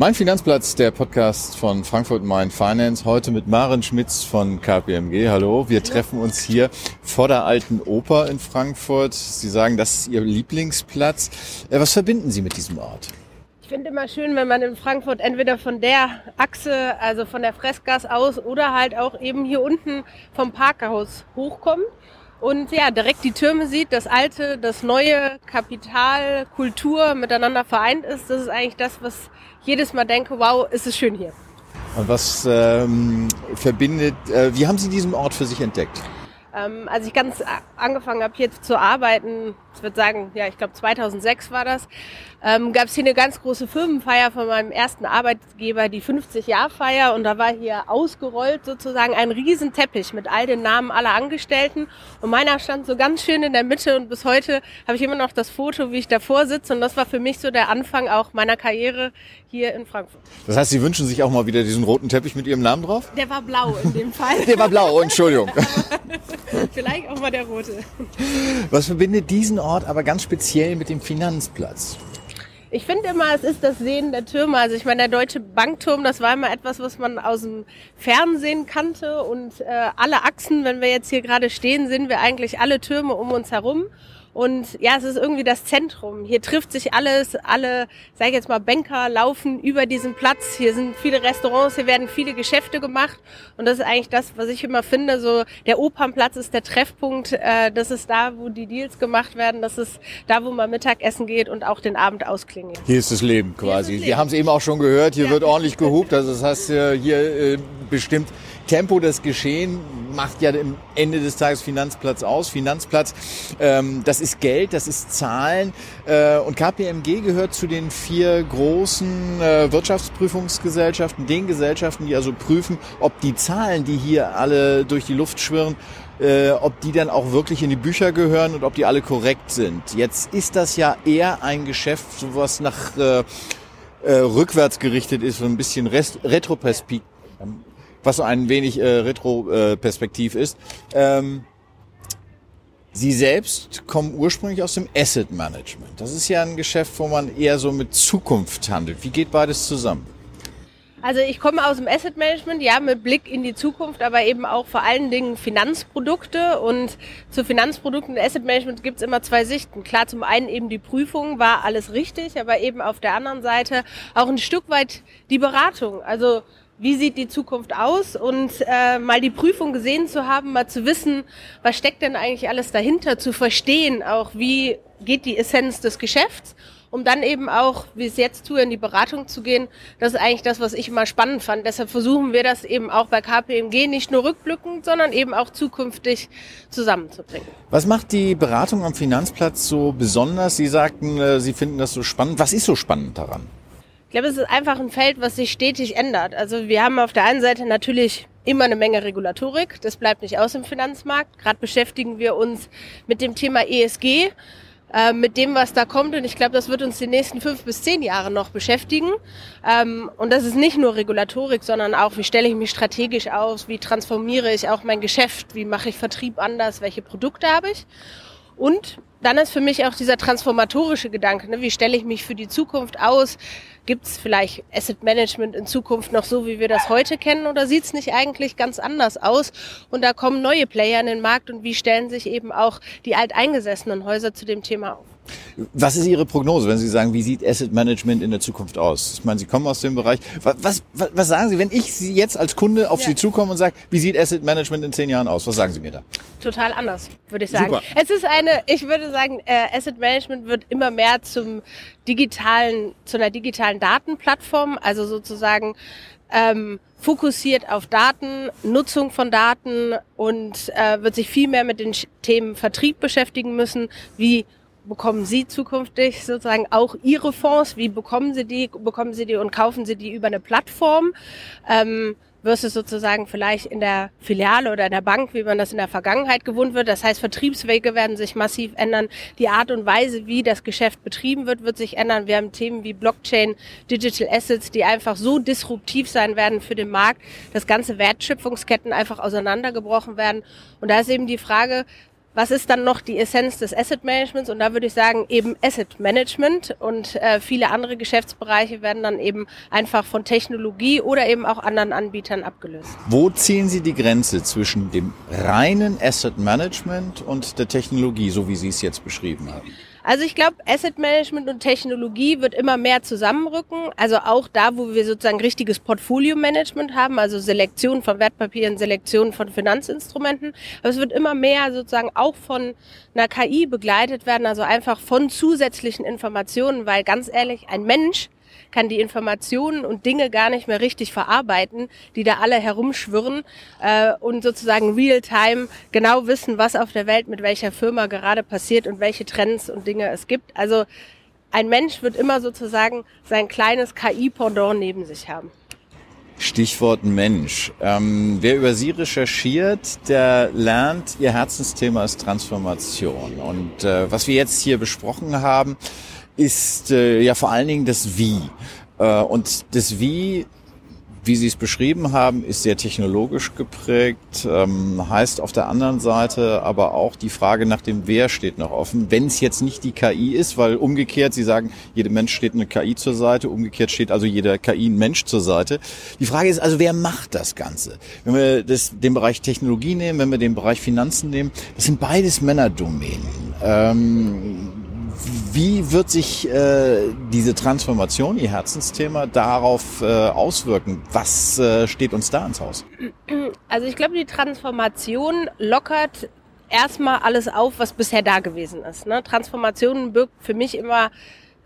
Mein Finanzplatz, der Podcast von Frankfurt Main Finance, heute mit Maren Schmitz von KPMG. Hallo, wir treffen uns hier vor der alten Oper in Frankfurt. Sie sagen, das ist Ihr Lieblingsplatz. Äh, was verbinden Sie mit diesem Ort? Ich finde immer schön, wenn man in Frankfurt entweder von der Achse, also von der Fressgas aus oder halt auch eben hier unten vom Parkhaus hochkommt und ja, direkt die Türme sieht, das alte, das neue, Kapital, Kultur miteinander vereint ist. Das ist eigentlich das, was jedes Mal denke, wow, ist es schön hier. Und was ähm, verbindet, äh, wie haben Sie diesen Ort für sich entdeckt? Ähm, als ich ganz angefangen habe hier zu arbeiten, ich würde sagen, ja, ich glaube 2006 war das, ähm, gab es hier eine ganz große Firmenfeier von meinem ersten Arbeitgeber, die 50-Jahr-Feier. Und da war hier ausgerollt sozusagen ein Riesenteppich mit all den Namen aller Angestellten. Und meiner stand so ganz schön in der Mitte. Und bis heute habe ich immer noch das Foto, wie ich davor sitze. Und das war für mich so der Anfang auch meiner Karriere hier in Frankfurt. Das heißt, Sie wünschen sich auch mal wieder diesen roten Teppich mit Ihrem Namen drauf? Der war blau in dem Fall. der war blau, Entschuldigung. Vielleicht auch mal der rote. Was verbindet diesen Ort aber ganz speziell mit dem Finanzplatz? Ich finde immer, es ist das Sehen der Türme. Also ich meine, der Deutsche Bankturm, das war immer etwas, was man aus dem Fernsehen kannte. Und äh, alle Achsen, wenn wir jetzt hier gerade stehen, sehen wir eigentlich alle Türme um uns herum. Und ja, es ist irgendwie das Zentrum. Hier trifft sich alles, alle, sag ich jetzt mal, Banker laufen über diesen Platz. Hier sind viele Restaurants, hier werden viele Geschäfte gemacht. Und das ist eigentlich das, was ich immer finde. So, der Opernplatz ist der Treffpunkt. Äh, das ist da, wo die Deals gemacht werden. Das ist da, wo man Mittagessen geht und auch den Abend ausklingelt. Hier ist das Leben quasi. Das Leben. Wir haben es eben auch schon gehört. Hier ja. wird ordentlich gehupt. Also das heißt, hier äh, bestimmt Tempo des Geschehen macht ja am Ende des Tages Finanzplatz aus. Finanzplatz, ähm, das ist Geld, das ist Zahlen. Äh, und KPMG gehört zu den vier großen äh, Wirtschaftsprüfungsgesellschaften, den Gesellschaften, die also prüfen, ob die Zahlen, die hier alle durch die Luft schwirren, äh, ob die dann auch wirklich in die Bücher gehören und ob die alle korrekt sind. Jetzt ist das ja eher ein Geschäft, was nach äh, äh, rückwärts gerichtet ist, so ein bisschen Retroperspektiv was so ein wenig äh, Retro-Perspektiv ist. Ähm, Sie selbst kommen ursprünglich aus dem Asset Management. Das ist ja ein Geschäft, wo man eher so mit Zukunft handelt. Wie geht beides zusammen? Also ich komme aus dem Asset Management, ja, mit Blick in die Zukunft, aber eben auch vor allen Dingen Finanzprodukte. Und zu Finanzprodukten und Asset Management gibt es immer zwei Sichten. Klar, zum einen eben die Prüfung war alles richtig, aber eben auf der anderen Seite auch ein Stück weit die Beratung. Also wie sieht die Zukunft aus und äh, mal die Prüfung gesehen zu haben, mal zu wissen, was steckt denn eigentlich alles dahinter, zu verstehen auch, wie geht die Essenz des Geschäfts, um dann eben auch, wie es jetzt tue, in die Beratung zu gehen. Das ist eigentlich das, was ich immer spannend fand. Deshalb versuchen wir das eben auch bei KPMG nicht nur rückblickend, sondern eben auch zukünftig zusammenzubringen. Was macht die Beratung am Finanzplatz so besonders? Sie sagten, äh, Sie finden das so spannend. Was ist so spannend daran? Ich glaube, es ist einfach ein Feld, was sich stetig ändert. Also wir haben auf der einen Seite natürlich immer eine Menge Regulatorik. Das bleibt nicht aus im Finanzmarkt. Gerade beschäftigen wir uns mit dem Thema ESG, äh, mit dem, was da kommt. Und ich glaube, das wird uns die nächsten fünf bis zehn Jahre noch beschäftigen. Ähm, und das ist nicht nur Regulatorik, sondern auch, wie stelle ich mich strategisch aus, wie transformiere ich auch mein Geschäft, wie mache ich Vertrieb anders, welche Produkte habe ich. Und dann ist für mich auch dieser transformatorische Gedanke, ne? wie stelle ich mich für die Zukunft aus? Gibt es vielleicht Asset Management in Zukunft noch so, wie wir das heute kennen, oder sieht es nicht eigentlich ganz anders aus? Und da kommen neue Player in den Markt und wie stellen sich eben auch die alteingesessenen Häuser zu dem Thema auf? Was ist Ihre Prognose, wenn Sie sagen, wie sieht Asset Management in der Zukunft aus? Ich meine, Sie kommen aus dem Bereich. Was, was, was sagen Sie, wenn ich Sie jetzt als Kunde auf ja. Sie zukomme und sage, wie sieht Asset Management in zehn Jahren aus? Was sagen Sie mir da? Total anders, würde ich sagen. Super. Es ist eine, ich würde sagen, äh, Asset Management wird immer mehr zum digitalen, zu einer digitalen Datenplattform, also sozusagen ähm, fokussiert auf Daten, Nutzung von Daten und äh, wird sich viel mehr mit den Themen Vertrieb beschäftigen müssen, wie bekommen Sie zukünftig sozusagen auch Ihre Fonds? Wie bekommen Sie die? Bekommen Sie die und kaufen Sie die über eine Plattform? Ähm, versus sozusagen vielleicht in der Filiale oder in der Bank, wie man das in der Vergangenheit gewohnt wird. Das heißt, Vertriebswege werden sich massiv ändern. Die Art und Weise, wie das Geschäft betrieben wird, wird sich ändern. Wir haben Themen wie Blockchain, Digital Assets, die einfach so disruptiv sein werden für den Markt, dass ganze Wertschöpfungsketten einfach auseinandergebrochen werden. Und da ist eben die Frage, was ist dann noch die Essenz des Asset Managements? Und da würde ich sagen, eben Asset Management und äh, viele andere Geschäftsbereiche werden dann eben einfach von Technologie oder eben auch anderen Anbietern abgelöst. Wo ziehen Sie die Grenze zwischen dem reinen Asset Management und der Technologie, so wie Sie es jetzt beschrieben haben? Also ich glaube, Asset Management und Technologie wird immer mehr zusammenrücken. Also auch da, wo wir sozusagen richtiges Portfolio-Management haben, also Selektion von Wertpapieren, Selektion von Finanzinstrumenten. Aber es wird immer mehr sozusagen auch von einer KI begleitet werden, also einfach von zusätzlichen Informationen, weil ganz ehrlich, ein Mensch kann die Informationen und Dinge gar nicht mehr richtig verarbeiten, die da alle herumschwirren äh, und sozusagen real-time genau wissen, was auf der Welt mit welcher Firma gerade passiert und welche Trends und Dinge es gibt. Also ein Mensch wird immer sozusagen sein kleines KI-Pendant neben sich haben. Stichwort Mensch. Ähm, wer über Sie recherchiert, der lernt, Ihr Herzensthema ist Transformation. Und äh, was wir jetzt hier besprochen haben, ist äh, ja vor allen Dingen das Wie. Äh, und das Wie, wie Sie es beschrieben haben, ist sehr technologisch geprägt, ähm, heißt auf der anderen Seite aber auch die Frage nach dem Wer steht noch offen. Wenn es jetzt nicht die KI ist, weil umgekehrt, Sie sagen, jedem Mensch steht eine KI zur Seite, umgekehrt steht also jeder KI ein Mensch zur Seite. Die Frage ist also, wer macht das Ganze? Wenn wir das, den Bereich Technologie nehmen, wenn wir den Bereich Finanzen nehmen, das sind beides Männerdomänen. Ähm, wie wird sich äh, diese Transformation, Ihr Herzensthema, darauf äh, auswirken? Was äh, steht uns da ins Haus? Also ich glaube, die Transformation lockert erstmal alles auf, was bisher da gewesen ist. Ne? Transformation birgt für mich immer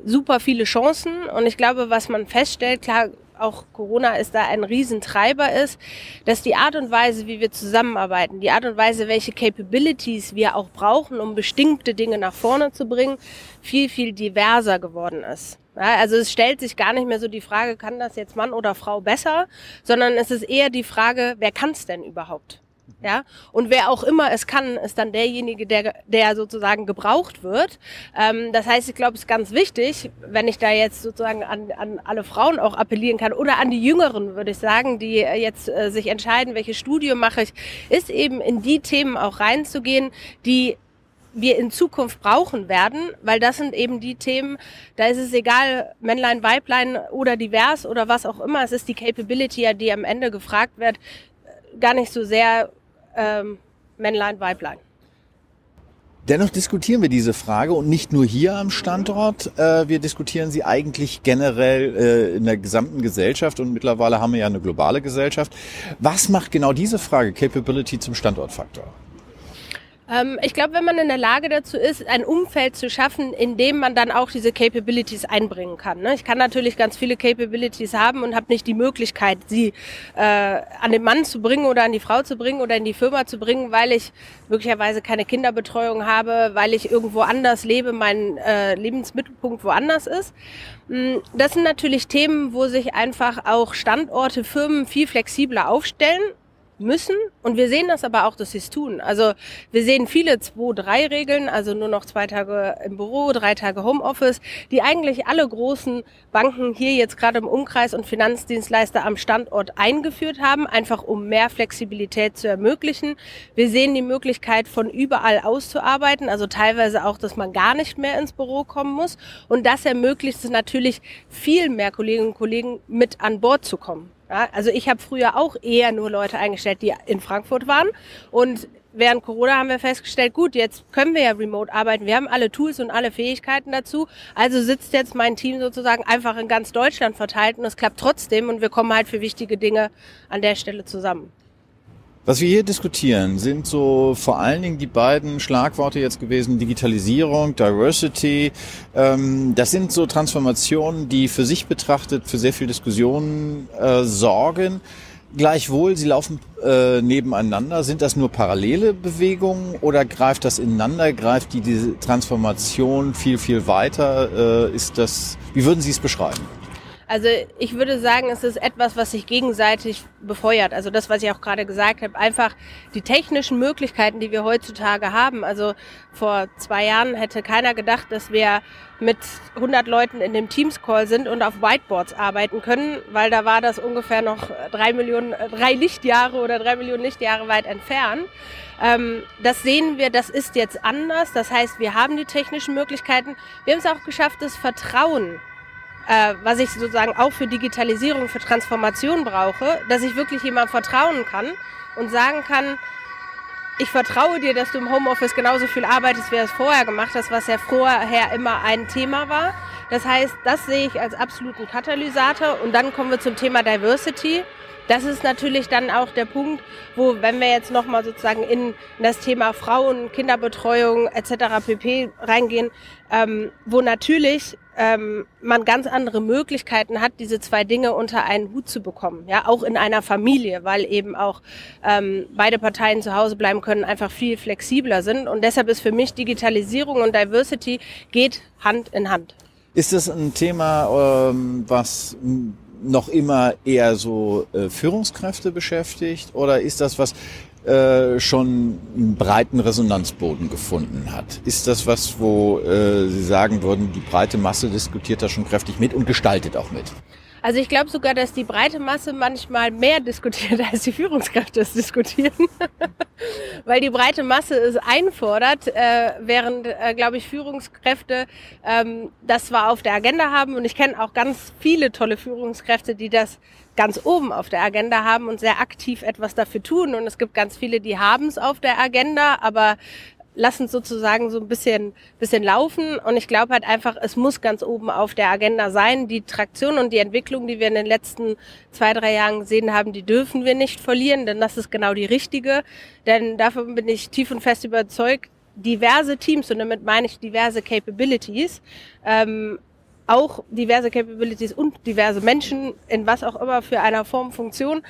super viele Chancen und ich glaube, was man feststellt, klar, auch Corona ist da ein Riesentreiber ist, dass die Art und Weise, wie wir zusammenarbeiten, die Art und Weise, welche Capabilities wir auch brauchen, um bestimmte Dinge nach vorne zu bringen, viel, viel diverser geworden ist. Ja, also es stellt sich gar nicht mehr so die Frage, kann das jetzt Mann oder Frau besser, sondern es ist eher die Frage, wer kann es denn überhaupt? Ja, und wer auch immer es kann, ist dann derjenige, der, der sozusagen gebraucht wird. Ähm, das heißt, ich glaube, es ist ganz wichtig, wenn ich da jetzt sozusagen an, an alle Frauen auch appellieren kann oder an die Jüngeren, würde ich sagen, die jetzt äh, sich entscheiden, welches Studium mache ich, ist eben in die Themen auch reinzugehen, die wir in Zukunft brauchen werden, weil das sind eben die Themen, da ist es egal, Männlein, Weiblein oder divers oder was auch immer, es ist die Capability, die am Ende gefragt wird, gar nicht so sehr ähm, Männlein, Weiblein. Dennoch diskutieren wir diese Frage und nicht nur hier am Standort. Äh, wir diskutieren sie eigentlich generell äh, in der gesamten Gesellschaft und mittlerweile haben wir ja eine globale Gesellschaft. Was macht genau diese Frage Capability zum Standortfaktor? Ähm, ich glaube, wenn man in der Lage dazu ist, ein Umfeld zu schaffen, in dem man dann auch diese Capabilities einbringen kann. Ne? Ich kann natürlich ganz viele Capabilities haben und habe nicht die Möglichkeit, sie äh, an den Mann zu bringen oder an die Frau zu bringen oder in die Firma zu bringen, weil ich möglicherweise keine Kinderbetreuung habe, weil ich irgendwo anders lebe, mein äh, Lebensmittelpunkt woanders ist. Mm, das sind natürlich Themen, wo sich einfach auch Standorte, Firmen viel flexibler aufstellen müssen. Und wir sehen das aber auch, dass sie es tun. Also wir sehen viele 2-3-Regeln, also nur noch zwei Tage im Büro, drei Tage Homeoffice, die eigentlich alle großen Banken hier jetzt gerade im Umkreis und Finanzdienstleister am Standort eingeführt haben, einfach um mehr Flexibilität zu ermöglichen. Wir sehen die Möglichkeit von überall auszuarbeiten, also teilweise auch, dass man gar nicht mehr ins Büro kommen muss. Und das ermöglicht es natürlich viel mehr Kolleginnen und Kollegen mit an Bord zu kommen. Ja, also ich habe früher auch eher nur Leute eingestellt, die in Frankfurt waren. Und während Corona haben wir festgestellt, gut, jetzt können wir ja remote arbeiten. Wir haben alle Tools und alle Fähigkeiten dazu. Also sitzt jetzt mein Team sozusagen einfach in ganz Deutschland verteilt und es klappt trotzdem und wir kommen halt für wichtige Dinge an der Stelle zusammen. Was wir hier diskutieren, sind so vor allen Dingen die beiden Schlagworte jetzt gewesen, Digitalisierung, Diversity. Ähm, das sind so Transformationen, die für sich betrachtet für sehr viel Diskussionen äh, sorgen. Gleichwohl, sie laufen äh, nebeneinander. Sind das nur parallele Bewegungen oder greift das ineinander? Greift die diese Transformation viel, viel weiter? Äh, ist das, wie würden Sie es beschreiben? Also ich würde sagen, es ist etwas, was sich gegenseitig befeuert. Also das, was ich auch gerade gesagt habe, einfach die technischen Möglichkeiten, die wir heutzutage haben. Also vor zwei Jahren hätte keiner gedacht, dass wir mit 100 Leuten in dem Teams-Call sind und auf Whiteboards arbeiten können, weil da war das ungefähr noch drei Millionen, drei Lichtjahre oder drei Millionen Lichtjahre weit entfernt. Ähm, das sehen wir, das ist jetzt anders. Das heißt, wir haben die technischen Möglichkeiten. Wir haben es auch geschafft, das Vertrauen äh, was ich sozusagen auch für Digitalisierung, für Transformation brauche, dass ich wirklich jemandem vertrauen kann und sagen kann, ich vertraue dir, dass du im Homeoffice genauso viel arbeitest, wie du es vorher gemacht hast, was ja vorher immer ein Thema war. Das heißt, das sehe ich als absoluten Katalysator. Und dann kommen wir zum Thema Diversity. Das ist natürlich dann auch der Punkt, wo, wenn wir jetzt nochmal sozusagen in das Thema Frauen, Kinderbetreuung etc. pp. reingehen, ähm, wo natürlich ähm, man ganz andere Möglichkeiten hat, diese zwei Dinge unter einen Hut zu bekommen. Ja, auch in einer Familie, weil eben auch ähm, beide Parteien zu Hause bleiben können, einfach viel flexibler sind. Und deshalb ist für mich Digitalisierung und Diversity geht Hand in Hand. Ist das ein Thema, ähm, was noch immer eher so äh, Führungskräfte beschäftigt oder ist das was äh, schon einen breiten Resonanzboden gefunden hat. Ist das was, wo äh, Sie sagen würden, die breite Masse diskutiert da schon kräftig mit und gestaltet auch mit? Also ich glaube sogar, dass die breite Masse manchmal mehr diskutiert, als die Führungskräfte es diskutieren. Weil die breite Masse es einfordert, äh, während, äh, glaube ich, Führungskräfte ähm, das zwar auf der Agenda haben. Und ich kenne auch ganz viele tolle Führungskräfte, die das ganz oben auf der Agenda haben und sehr aktiv etwas dafür tun. Und es gibt ganz viele, die haben es auf der Agenda, aber lassen sozusagen so ein bisschen, bisschen laufen. Und ich glaube halt einfach, es muss ganz oben auf der Agenda sein. Die Traktion und die Entwicklung, die wir in den letzten zwei, drei Jahren gesehen haben, die dürfen wir nicht verlieren, denn das ist genau die richtige. Denn davon bin ich tief und fest überzeugt, diverse Teams, und damit meine ich diverse Capabilities, ähm, auch diverse Capabilities und diverse Menschen in was auch immer für einer Form, Funktion,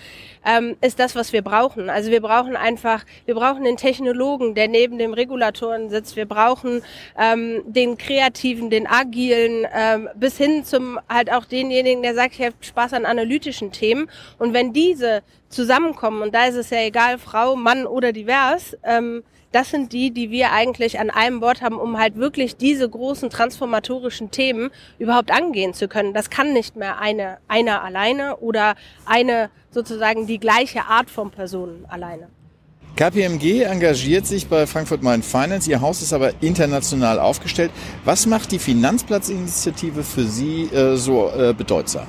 ähm, ist das, was wir brauchen. Also wir brauchen einfach, wir brauchen den Technologen, der neben dem Regulatoren sitzt. Wir brauchen ähm, den Kreativen, den Agilen, ähm, bis hin zum halt auch denjenigen, der sagt, ich habe Spaß an analytischen Themen. Und wenn diese zusammenkommen, und da ist es ja egal, Frau, Mann oder divers, ähm, das sind die, die wir eigentlich an einem Bord haben, um halt wirklich diese großen transformatorischen Themen überhaupt angehen zu können. Das kann nicht mehr eine, einer alleine oder eine sozusagen die gleiche Art von Personen alleine. KPMG engagiert sich bei Frankfurt Main Finance. Ihr Haus ist aber international aufgestellt. Was macht die Finanzplatzinitiative für Sie äh, so äh, bedeutsam?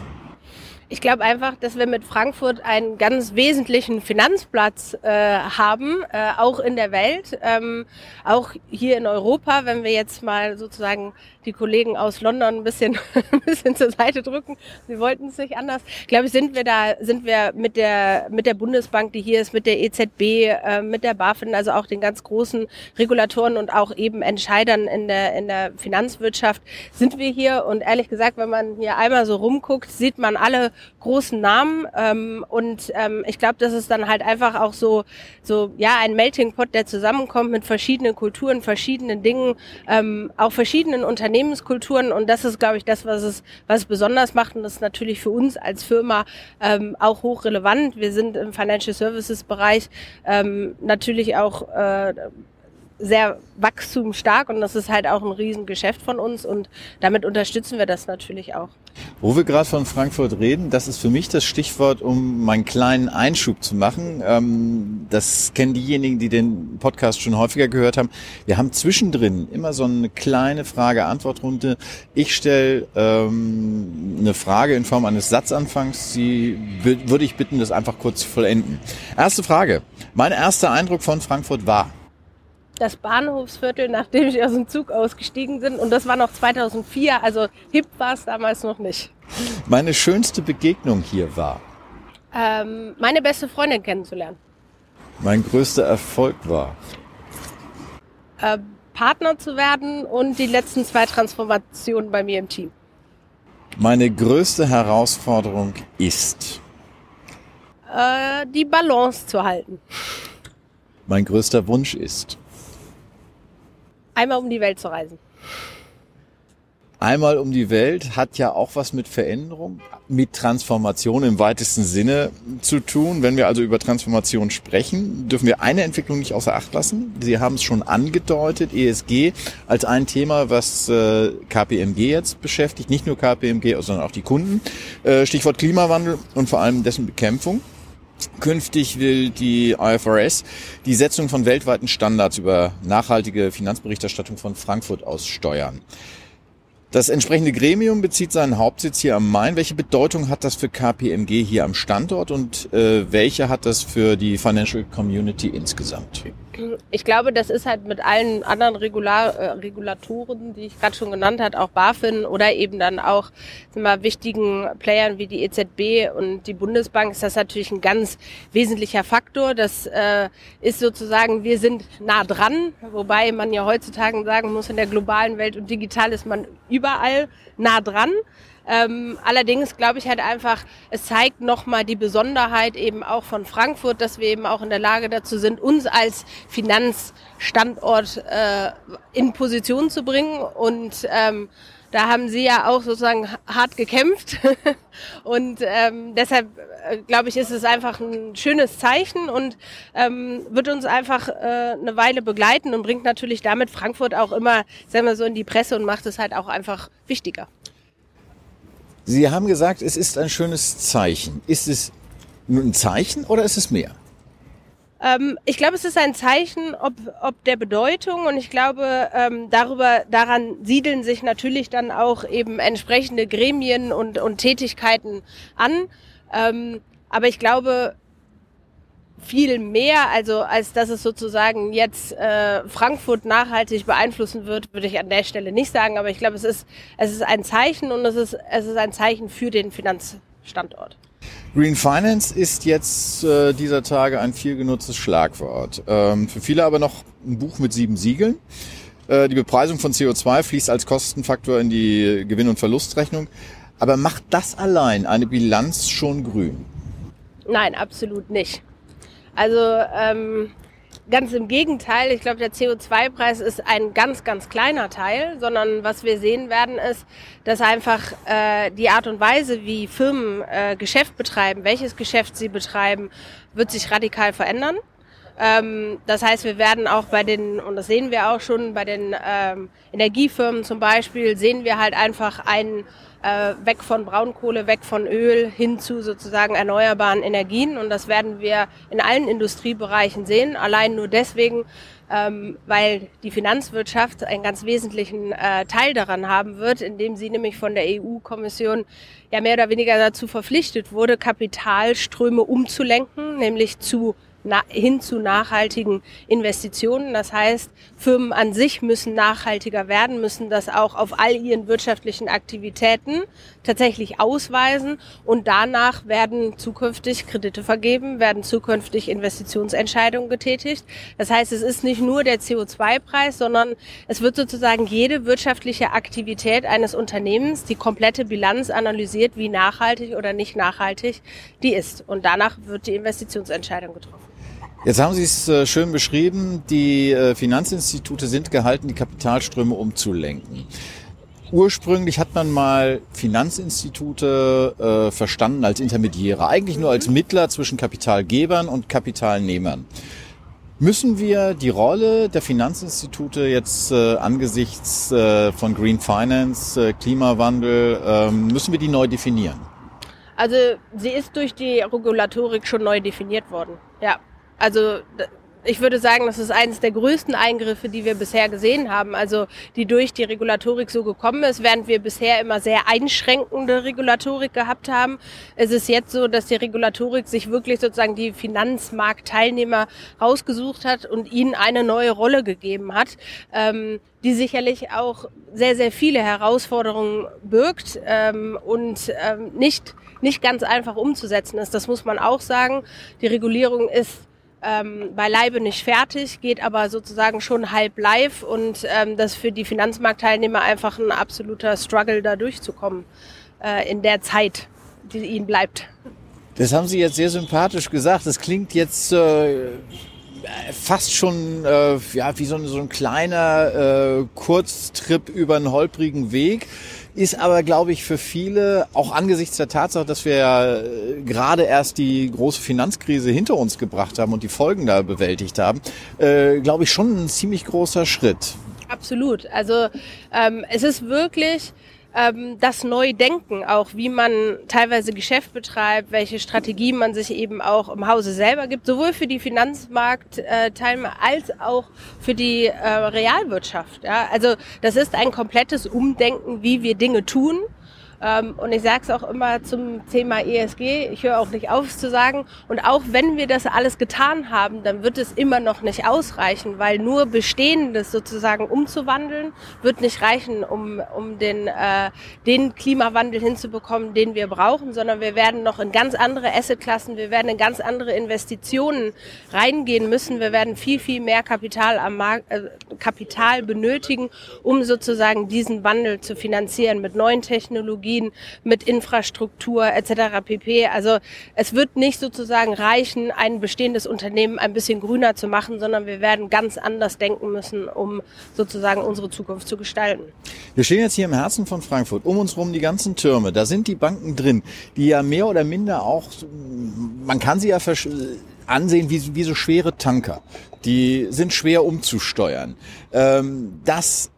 Ich glaube einfach, dass wir mit Frankfurt einen ganz wesentlichen Finanzplatz äh, haben, äh, auch in der Welt, ähm, auch hier in Europa, wenn wir jetzt mal sozusagen die Kollegen aus London ein bisschen, ein bisschen zur Seite drücken. Sie wollten es nicht anders. Ich glaube, sind wir da, sind wir mit der, mit der Bundesbank, die hier ist, mit der EZB, äh, mit der BaFin, also auch den ganz großen Regulatoren und auch eben Entscheidern in der, in der Finanzwirtschaft, sind wir hier. Und ehrlich gesagt, wenn man hier einmal so rumguckt, sieht man alle großen Namen. Ähm, und ähm, ich glaube, das ist dann halt einfach auch so, so, ja, ein Melting Pot, der zusammenkommt mit verschiedenen Kulturen, verschiedenen Dingen, ähm, auch verschiedenen Unternehmen Unternehmenskulturen und das ist, glaube ich, das, was es, was es besonders macht und das ist natürlich für uns als Firma ähm, auch hochrelevant. Wir sind im Financial Services Bereich ähm, natürlich auch äh, sehr wachstumsstark und das ist halt auch ein Riesengeschäft von uns und damit unterstützen wir das natürlich auch. Wo wir gerade von Frankfurt reden, das ist für mich das Stichwort, um meinen kleinen Einschub zu machen. Ähm, das kennen diejenigen, die den Podcast schon häufiger gehört haben. Wir haben zwischendrin immer so eine kleine Frage-Antwort-Runde. Ich stelle ähm, eine Frage in Form eines Satzanfangs. Sie würde ich bitten, das einfach kurz zu vollenden. Erste Frage. Mein erster Eindruck von Frankfurt war das Bahnhofsviertel, nachdem ich aus dem Zug ausgestiegen bin. Und das war noch 2004, also hip war es damals noch nicht. Meine schönste Begegnung hier war? Ähm, meine beste Freundin kennenzulernen. Mein größter Erfolg war? Äh, Partner zu werden und die letzten zwei Transformationen bei mir im Team. Meine größte Herausforderung ist? Äh, die Balance zu halten. Mein größter Wunsch ist? Einmal um die Welt zu reisen. einmal um die Welt hat ja auch was mit Veränderung, mit Transformation im weitesten Sinne zu tun. Wenn wir also über Transformation sprechen, dürfen wir eine Entwicklung nicht außer Acht lassen. Sie haben es schon angedeutet, ESG als ein Thema, was äh, KPMG jetzt beschäftigt, nicht nur KPMG, sondern auch die Kunden. Äh, Stichwort Klimawandel und vor allem dessen Bekämpfung. Künftig will die IFRS die Setzung von weltweiten Standards über nachhaltige Finanzberichterstattung von Frankfurt aus steuern. Das entsprechende Gremium bezieht seinen Hauptsitz hier am Main. Welche Bedeutung hat das für KPMG hier am Standort und äh, welche hat das für die Financial Community insgesamt? Ich glaube, das ist halt mit allen anderen Regular, äh, Regulatoren, die ich gerade schon genannt habe, auch BaFin oder eben dann auch sind wir, wichtigen Playern wie die EZB und die Bundesbank, ist das natürlich ein ganz wesentlicher Faktor. Das äh, ist sozusagen, wir sind nah dran, wobei man ja heutzutage sagen muss, in der globalen Welt und digital ist man überall nah dran. Ähm, allerdings glaube ich halt einfach, es zeigt nochmal die Besonderheit eben auch von Frankfurt, dass wir eben auch in der Lage dazu sind, uns als Finanzstandort äh, in Position zu bringen und ähm, da haben sie ja auch sozusagen hart gekämpft. und ähm, deshalb äh, glaube ich, ist es einfach ein schönes Zeichen und ähm, wird uns einfach äh, eine Weile begleiten und bringt natürlich damit Frankfurt auch immer, sagen wir so, in die Presse und macht es halt auch einfach wichtiger. Sie haben gesagt, es ist ein schönes Zeichen. Ist es nur ein Zeichen oder ist es mehr? Ähm, ich glaube, es ist ein Zeichen ob, ob der Bedeutung und ich glaube, ähm, darüber, daran siedeln sich natürlich dann auch eben entsprechende Gremien und, und Tätigkeiten an. Ähm, aber ich glaube, viel mehr, also als dass es sozusagen jetzt äh, Frankfurt nachhaltig beeinflussen wird, würde ich an der Stelle nicht sagen. Aber ich glaube, es ist es ist ein Zeichen und es ist es ist ein Zeichen für den Finanzstandort. Green Finance ist jetzt äh, dieser Tage ein viel genutztes Schlagwort. Ähm, für viele aber noch ein Buch mit sieben Siegeln. Äh, die Bepreisung von CO2 fließt als Kostenfaktor in die Gewinn- und Verlustrechnung. Aber macht das allein eine Bilanz schon grün? Nein, absolut nicht. Also ähm, ganz im Gegenteil, ich glaube, der CO2-Preis ist ein ganz, ganz kleiner Teil, sondern was wir sehen werden, ist, dass einfach äh, die Art und Weise, wie Firmen äh, Geschäft betreiben, welches Geschäft sie betreiben, wird sich radikal verändern. Ähm, das heißt, wir werden auch bei den, und das sehen wir auch schon, bei den ähm, Energiefirmen zum Beispiel, sehen wir halt einfach einen äh, weg von Braunkohle, weg von Öl hin zu sozusagen erneuerbaren Energien. Und das werden wir in allen Industriebereichen sehen. Allein nur deswegen, ähm, weil die Finanzwirtschaft einen ganz wesentlichen äh, Teil daran haben wird, indem sie nämlich von der EU-Kommission ja mehr oder weniger dazu verpflichtet wurde, Kapitalströme umzulenken, nämlich zu hin zu nachhaltigen Investitionen. Das heißt, Firmen an sich müssen nachhaltiger werden, müssen das auch auf all ihren wirtschaftlichen Aktivitäten tatsächlich ausweisen und danach werden zukünftig Kredite vergeben, werden zukünftig Investitionsentscheidungen getätigt. Das heißt, es ist nicht nur der CO2-Preis, sondern es wird sozusagen jede wirtschaftliche Aktivität eines Unternehmens, die komplette Bilanz analysiert, wie nachhaltig oder nicht nachhaltig die ist. Und danach wird die Investitionsentscheidung getroffen. Jetzt haben Sie es äh, schön beschrieben, die äh, Finanzinstitute sind gehalten, die Kapitalströme umzulenken. Ursprünglich hat man mal Finanzinstitute äh, verstanden als Intermediäre, eigentlich nur als Mittler zwischen Kapitalgebern und Kapitalnehmern. Müssen wir die Rolle der Finanzinstitute jetzt äh, angesichts äh, von Green Finance, äh, Klimawandel, äh, müssen wir die neu definieren? Also sie ist durch die Regulatorik schon neu definiert worden. Ja, also ich würde sagen, das ist eines der größten Eingriffe, die wir bisher gesehen haben, also die durch die Regulatorik so gekommen ist, während wir bisher immer sehr einschränkende Regulatorik gehabt haben. Es ist jetzt so, dass die Regulatorik sich wirklich sozusagen die Finanzmarktteilnehmer rausgesucht hat und ihnen eine neue Rolle gegeben hat, ähm, die sicherlich auch sehr, sehr viele Herausforderungen birgt ähm, und ähm, nicht, nicht ganz einfach umzusetzen ist. Das muss man auch sagen. Die Regulierung ist ähm, beileibe nicht fertig, geht aber sozusagen schon halb live und ähm, das für die Finanzmarktteilnehmer einfach ein absoluter Struggle, da durchzukommen äh, in der Zeit, die ihnen bleibt. Das haben Sie jetzt sehr sympathisch gesagt. Das klingt jetzt äh, fast schon äh, ja wie so, ein, so ein kleiner äh, Kurztrip über einen holprigen Weg ist aber, glaube ich, für viele, auch angesichts der Tatsache, dass wir ja äh, gerade erst die große Finanzkrise hinter uns gebracht haben und die Folgen da bewältigt haben, äh, glaube ich, schon ein ziemlich großer Schritt. Absolut. Also ähm, es ist wirklich ähm, das Neudenken auch, wie man teilweise Geschäft betreibt, welche Strategien man sich eben auch im Hause selber gibt, sowohl für die Finanzmarktteilnehmer als auch für die äh, Realwirtschaft. Ja? Also das ist ein komplettes Umdenken, wie wir Dinge tun und ich sage es auch immer zum Thema ESG, ich höre auch nicht auf es zu sagen. Und auch wenn wir das alles getan haben, dann wird es immer noch nicht ausreichen, weil nur Bestehendes sozusagen umzuwandeln, wird nicht reichen, um, um den, äh, den Klimawandel hinzubekommen, den wir brauchen, sondern wir werden noch in ganz andere Assetklassen, wir werden in ganz andere Investitionen reingehen müssen. Wir werden viel, viel mehr Kapital am Markt, äh, Kapital benötigen, um sozusagen diesen Wandel zu finanzieren mit neuen Technologien Technologien, mit Infrastruktur etc. pp. Also es wird nicht sozusagen reichen, ein bestehendes Unternehmen ein bisschen grüner zu machen, sondern wir werden ganz anders denken müssen, um sozusagen unsere Zukunft zu gestalten. Wir stehen jetzt hier im Herzen von Frankfurt, um uns rum die ganzen Türme. Da sind die Banken drin, die ja mehr oder minder auch, man kann sie ja ansehen wie, wie so schwere Tanker. Die sind schwer umzusteuern. Ähm, das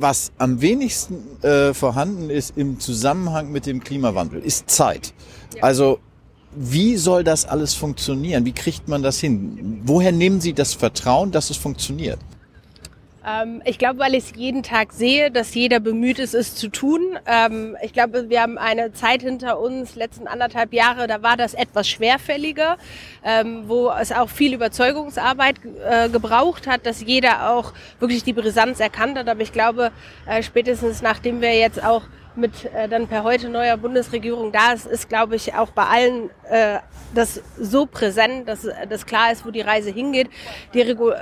was am wenigsten äh, vorhanden ist im Zusammenhang mit dem Klimawandel, ist Zeit. Ja. Also wie soll das alles funktionieren? Wie kriegt man das hin? Woher nehmen Sie das Vertrauen, dass es funktioniert? Ähm, ich glaube, weil ich es jeden Tag sehe, dass jeder bemüht ist, es zu tun. Ähm, ich glaube, wir haben eine Zeit hinter uns, letzten anderthalb Jahre, da war das etwas schwerfälliger, ähm, wo es auch viel Überzeugungsarbeit äh, gebraucht hat, dass jeder auch wirklich die Brisanz erkannt hat. Aber ich glaube, äh, spätestens nachdem wir jetzt auch mit äh, dann per heute neuer Bundesregierung da ist, ist, glaube ich, auch bei allen äh, das so präsent, dass das klar ist, wo die Reise hingeht. Die Regu äh,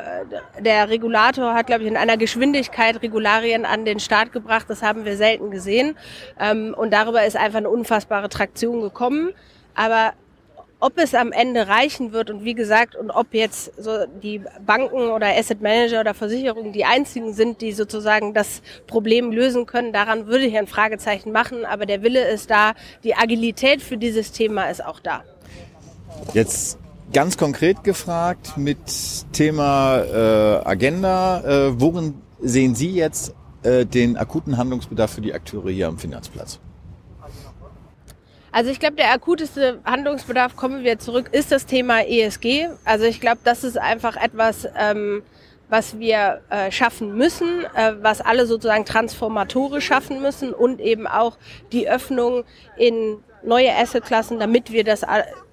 der Regulator hat, glaube ich, in einer Geschwindigkeit Regularien an den Start gebracht. Das haben wir selten gesehen. Ähm, und darüber ist einfach eine unfassbare Traktion gekommen. Aber ob es am Ende reichen wird und wie gesagt, und ob jetzt so die Banken oder Asset Manager oder Versicherungen die einzigen sind, die sozusagen das Problem lösen können, daran würde ich ein Fragezeichen machen. Aber der Wille ist da, die Agilität für dieses Thema ist auch da. Jetzt ganz konkret gefragt mit Thema äh, Agenda. Äh, worin sehen Sie jetzt äh, den akuten Handlungsbedarf für die Akteure hier am Finanzplatz? Also ich glaube, der akuteste Handlungsbedarf, kommen wir zurück, ist das Thema ESG. Also ich glaube, das ist einfach etwas, ähm, was wir äh, schaffen müssen, äh, was alle sozusagen transformatorisch schaffen müssen und eben auch die Öffnung in neue Assetklassen, damit wir das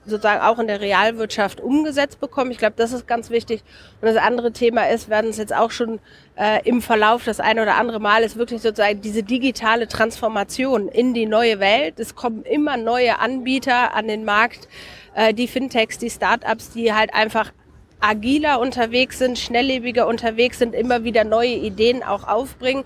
sozusagen auch in der Realwirtschaft umgesetzt bekommen. Ich glaube, das ist ganz wichtig. Und das andere Thema ist, werden es jetzt auch schon äh, im Verlauf das eine oder andere Mal, ist wirklich sozusagen diese digitale Transformation in die neue Welt. Es kommen immer neue Anbieter an den Markt, äh, die Fintechs, die Startups, die halt einfach agiler unterwegs sind, schnelllebiger unterwegs sind, immer wieder neue Ideen auch aufbringen,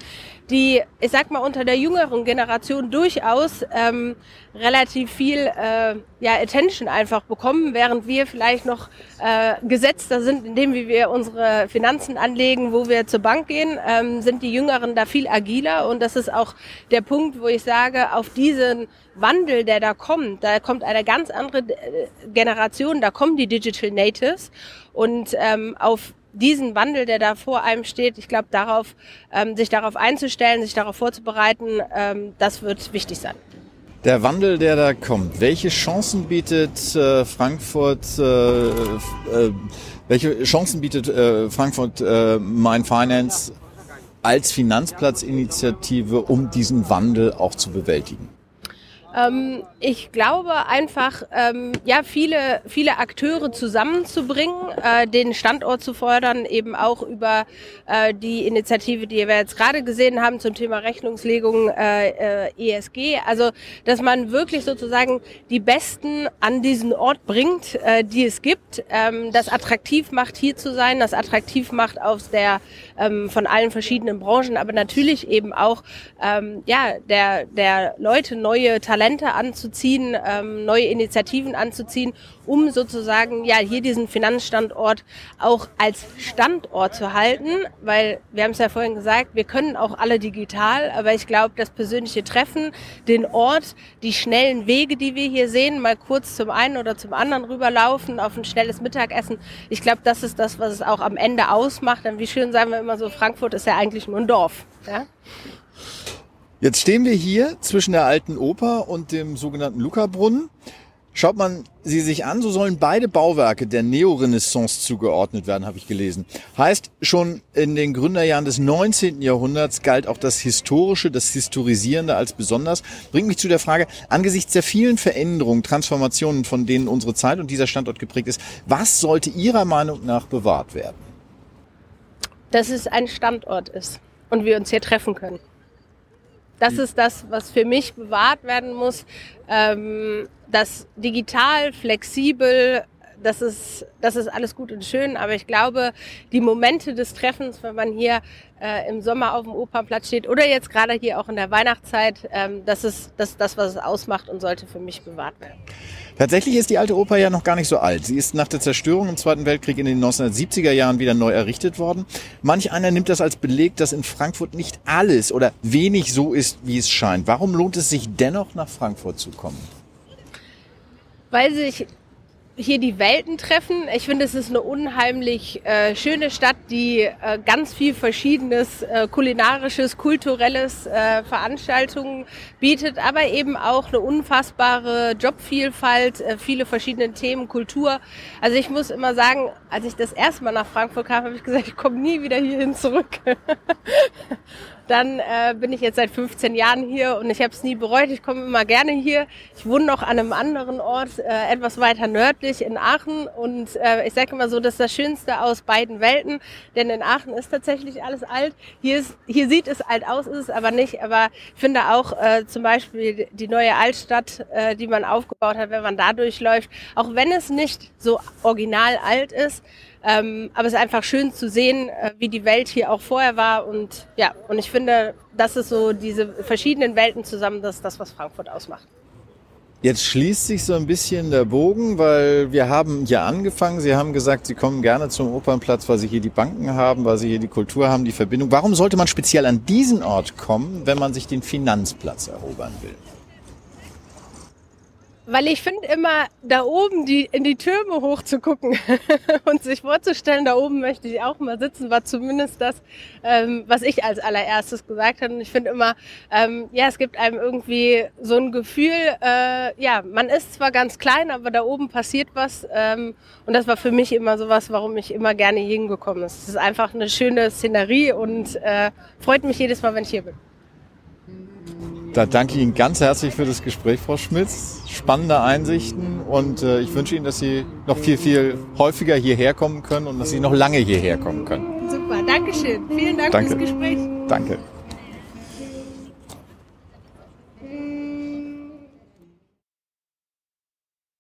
die, ich sag mal, unter der jüngeren Generation durchaus ähm, relativ viel äh, ja, Attention einfach bekommen, während wir vielleicht noch äh, gesetzter sind, indem wir unsere Finanzen anlegen, wo wir zur Bank gehen, ähm, sind die Jüngeren da viel agiler. Und das ist auch der Punkt, wo ich sage, auf diesen Wandel, der da kommt, da kommt eine ganz andere äh, Generation, da kommen die Digital Natives. Und ähm, auf diesen Wandel, der da vor einem steht, ich glaube, darauf, ähm, sich darauf einzustellen, sich darauf vorzubereiten, ähm, das wird wichtig sein. Der Wandel, der da kommt, welche Chancen bietet äh, Frankfurt, äh, äh, welche Chancen bietet äh, Frankfurt äh, Mein Finance als Finanzplatzinitiative, um diesen Wandel auch zu bewältigen? Ähm, ich glaube einfach, ähm, ja, viele, viele Akteure zusammenzubringen, äh, den Standort zu fördern, eben auch über äh, die Initiative, die wir jetzt gerade gesehen haben zum Thema Rechnungslegung äh, äh ESG. Also, dass man wirklich sozusagen die Besten an diesen Ort bringt, äh, die es gibt, ähm, das attraktiv macht, hier zu sein, das attraktiv macht aus der ähm, von allen verschiedenen Branchen, aber natürlich eben auch ähm, ja der der Leute neue Talente anzuziehen, ähm, neue Initiativen anzuziehen, um sozusagen ja hier diesen Finanzstandort auch als Standort zu halten, weil wir haben es ja vorhin gesagt, wir können auch alle digital, aber ich glaube, das persönliche Treffen, den Ort, die schnellen Wege, die wir hier sehen, mal kurz zum einen oder zum anderen rüberlaufen, auf ein schnelles Mittagessen, ich glaube, das ist das, was es auch am Ende ausmacht. Denn wie schön sagen wir immer so, Frankfurt ist ja eigentlich nur ein Dorf. Ja? Jetzt stehen wir hier zwischen der alten Oper und dem sogenannten Luca-Brunnen. Schaut man sie sich an, so sollen beide Bauwerke der Neorenaissance zugeordnet werden, habe ich gelesen. Heißt, schon in den Gründerjahren des 19. Jahrhunderts galt auch das Historische, das Historisierende als besonders. Bringt mich zu der Frage, angesichts der vielen Veränderungen, Transformationen, von denen unsere Zeit und dieser Standort geprägt ist, was sollte Ihrer Meinung nach bewahrt werden? Dass es ein Standort ist und wir uns hier treffen können. Das ist das, was für mich bewahrt werden muss. Ähm, das digital, flexibel, das ist, das ist alles gut und schön, aber ich glaube, die Momente des Treffens, wenn man hier äh, im Sommer auf dem Opernplatz steht oder jetzt gerade hier auch in der Weihnachtszeit, ähm, das ist das, das, was es ausmacht und sollte für mich bewahrt werden. Tatsächlich ist die alte Oper ja noch gar nicht so alt. Sie ist nach der Zerstörung im Zweiten Weltkrieg in den 1970er Jahren wieder neu errichtet worden. Manch einer nimmt das als Beleg, dass in Frankfurt nicht alles oder wenig so ist, wie es scheint. Warum lohnt es sich dennoch nach Frankfurt zu kommen? Weil sich hier die Welten treffen. Ich finde, es ist eine unheimlich äh, schöne Stadt, die äh, ganz viel verschiedenes äh, kulinarisches, kulturelles äh, Veranstaltungen bietet, aber eben auch eine unfassbare Jobvielfalt, äh, viele verschiedene Themen, Kultur. Also ich muss immer sagen, als ich das erste Mal nach Frankfurt kam, habe ich gesagt, ich komme nie wieder hierhin zurück. Dann äh, bin ich jetzt seit 15 Jahren hier und ich habe es nie bereut. Ich komme immer gerne hier. Ich wohne noch an einem anderen Ort, äh, etwas weiter nördlich in Aachen. Und äh, ich sage immer so, das ist das Schönste aus beiden Welten. Denn in Aachen ist tatsächlich alles alt. Hier, ist, hier sieht es alt aus, ist es aber nicht. Aber ich finde auch äh, zum Beispiel die neue Altstadt, äh, die man aufgebaut hat, wenn man da durchläuft, auch wenn es nicht so original alt ist, ähm, aber es ist einfach schön zu sehen, äh, wie die Welt hier auch vorher war. Und ja, und ich finde, das ist so diese verschiedenen Welten zusammen, das ist das, was Frankfurt ausmacht. Jetzt schließt sich so ein bisschen der Bogen, weil wir haben hier angefangen. Sie haben gesagt, Sie kommen gerne zum Opernplatz, weil Sie hier die Banken haben, weil Sie hier die Kultur haben, die Verbindung. Warum sollte man speziell an diesen Ort kommen, wenn man sich den Finanzplatz erobern will? Weil ich finde immer, da oben die, in die Türme hoch zu gucken und sich vorzustellen, da oben möchte ich auch mal sitzen, war zumindest das, ähm, was ich als allererstes gesagt habe. Und ich finde immer, ähm, ja, es gibt einem irgendwie so ein Gefühl, äh, ja, man ist zwar ganz klein, aber da oben passiert was. Ähm, und das war für mich immer sowas, warum ich immer gerne hier hingekommen bin. Es ist einfach eine schöne Szenerie und äh, freut mich jedes Mal, wenn ich hier bin. Da danke ich Ihnen ganz herzlich für das Gespräch, Frau Schmitz. Spannende Einsichten und äh, ich wünsche Ihnen, dass Sie noch viel, viel häufiger hierher kommen können und dass Sie noch lange hierher kommen können. Super, Dankeschön. Vielen Dank Danke. fürs Gespräch. Danke.